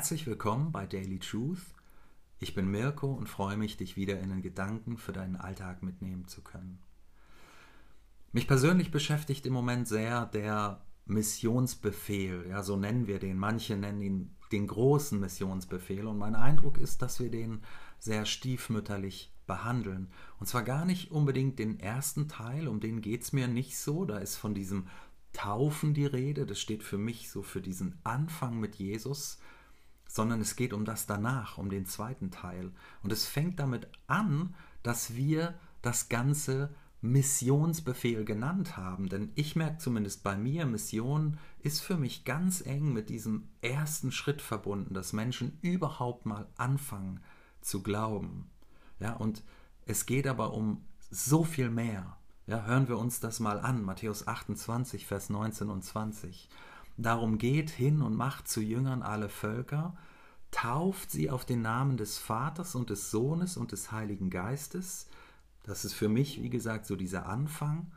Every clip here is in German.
Herzlich willkommen bei Daily Truth. Ich bin Mirko und freue mich, dich wieder in den Gedanken für deinen Alltag mitnehmen zu können. Mich persönlich beschäftigt im Moment sehr der Missionsbefehl, ja, so nennen wir den. Manche nennen ihn den großen Missionsbefehl und mein Eindruck ist, dass wir den sehr stiefmütterlich behandeln. Und zwar gar nicht unbedingt den ersten Teil, um den geht es mir nicht so. Da ist von diesem Taufen die Rede, das steht für mich so für diesen Anfang mit Jesus, sondern es geht um das danach, um den zweiten Teil. Und es fängt damit an, dass wir das Ganze Missionsbefehl genannt haben. Denn ich merke zumindest bei mir, Mission ist für mich ganz eng mit diesem ersten Schritt verbunden, dass Menschen überhaupt mal anfangen zu glauben. Ja, und es geht aber um so viel mehr. Ja, hören wir uns das mal an, Matthäus 28, Vers 19 und 20. Darum geht hin und macht zu Jüngern alle Völker, tauft sie auf den Namen des Vaters und des Sohnes und des Heiligen Geistes. Das ist für mich, wie gesagt, so dieser Anfang.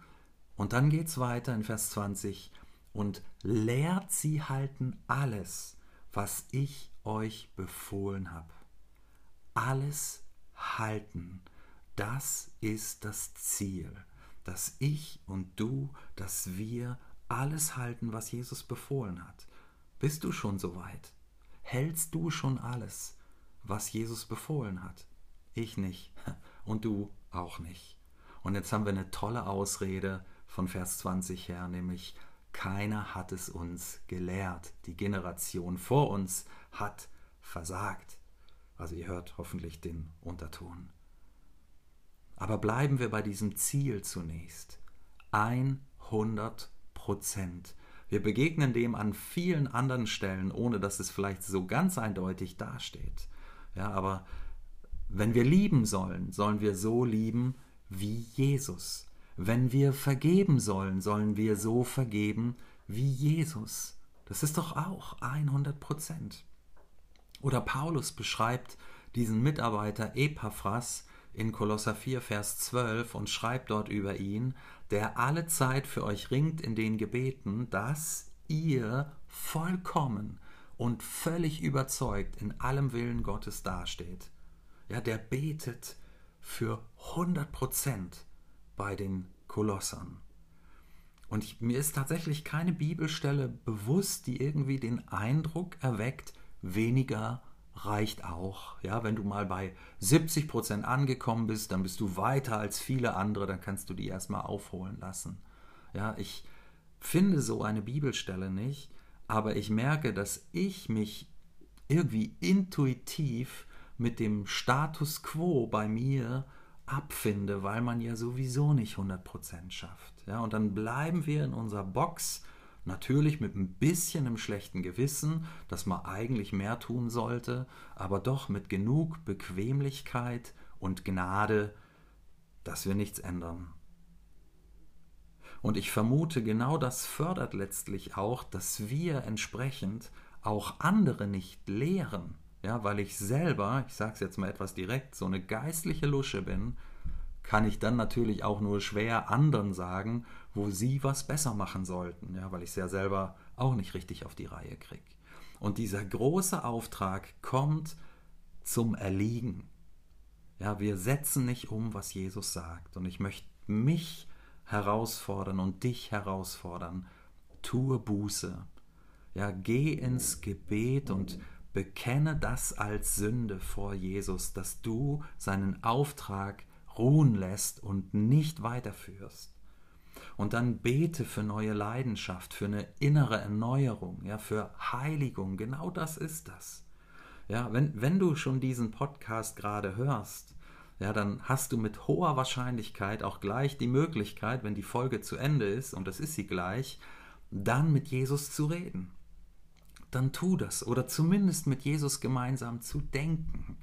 Und dann geht es weiter in Vers 20 und lehrt sie halten alles, was ich euch befohlen habe. Alles halten, das ist das Ziel dass ich und du, dass wir alles halten, was Jesus befohlen hat. Bist du schon so weit? Hältst du schon alles, was Jesus befohlen hat? Ich nicht und du auch nicht. Und jetzt haben wir eine tolle Ausrede von Vers 20 her, nämlich keiner hat es uns gelehrt. Die Generation vor uns hat versagt. Also ihr hört hoffentlich den Unterton. Aber bleiben wir bei diesem Ziel zunächst. 100 Prozent. Wir begegnen dem an vielen anderen Stellen, ohne dass es vielleicht so ganz eindeutig dasteht. Ja, aber wenn wir lieben sollen, sollen wir so lieben wie Jesus. Wenn wir vergeben sollen, sollen wir so vergeben wie Jesus. Das ist doch auch 100 Prozent. Oder Paulus beschreibt diesen Mitarbeiter Epaphras in Kolosser 4, Vers 12 und schreibt dort über ihn, der alle Zeit für euch ringt in den Gebeten, dass ihr vollkommen und völlig überzeugt in allem Willen Gottes dasteht. Ja, der betet für 100 Prozent bei den Kolossern. Und ich, mir ist tatsächlich keine Bibelstelle bewusst, die irgendwie den Eindruck erweckt, weniger reicht auch. Ja, wenn du mal bei 70 Prozent angekommen bist, dann bist du weiter als viele andere, dann kannst du die erstmal aufholen lassen. Ja, ich finde so eine Bibelstelle nicht, aber ich merke, dass ich mich irgendwie intuitiv mit dem Status quo bei mir abfinde, weil man ja sowieso nicht 100% schafft. Ja, und dann bleiben wir in unserer Box Natürlich mit ein bisschen im schlechten Gewissen, dass man eigentlich mehr tun sollte, aber doch mit genug Bequemlichkeit und Gnade, dass wir nichts ändern. Und ich vermute, genau das fördert letztlich auch, dass wir entsprechend auch andere nicht lehren. Ja, weil ich selber, ich sage es jetzt mal etwas direkt, so eine geistliche Lusche bin, kann ich dann natürlich auch nur schwer anderen sagen, wo sie was besser machen sollten, ja, weil ich es ja selber auch nicht richtig auf die Reihe kriege. Und dieser große Auftrag kommt zum Erliegen. Ja, wir setzen nicht um, was Jesus sagt. Und ich möchte mich herausfordern und dich herausfordern. Tue Buße. Ja, geh ins Gebet und bekenne das als Sünde vor Jesus, dass du seinen Auftrag ruhen lässt und nicht weiterführst. Und dann bete für neue Leidenschaft, für eine innere Erneuerung, ja, für Heiligung. Genau das ist das. Ja, wenn, wenn du schon diesen Podcast gerade hörst, ja, dann hast du mit hoher Wahrscheinlichkeit auch gleich die Möglichkeit, wenn die Folge zu Ende ist, und das ist sie gleich, dann mit Jesus zu reden. Dann tu das oder zumindest mit Jesus gemeinsam zu denken.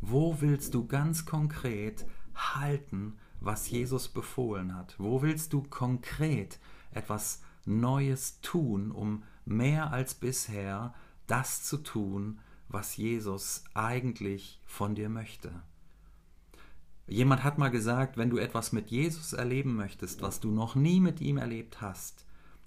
Wo willst du ganz konkret halten, was Jesus befohlen hat? Wo willst du konkret etwas Neues tun, um mehr als bisher das zu tun, was Jesus eigentlich von dir möchte? Jemand hat mal gesagt, wenn du etwas mit Jesus erleben möchtest, was du noch nie mit ihm erlebt hast,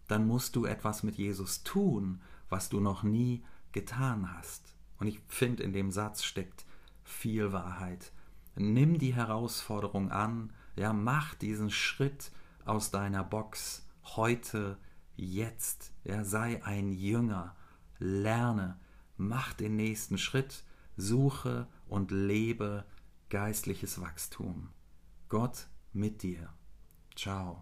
dann musst du etwas mit Jesus tun, was du noch nie getan hast. Und ich finde, in dem Satz steckt viel Wahrheit. Nimm die Herausforderung an, ja, mach diesen Schritt aus deiner Box heute, jetzt. Ja, sei ein Jünger, lerne, mach den nächsten Schritt, suche und lebe geistliches Wachstum. Gott mit dir. Ciao.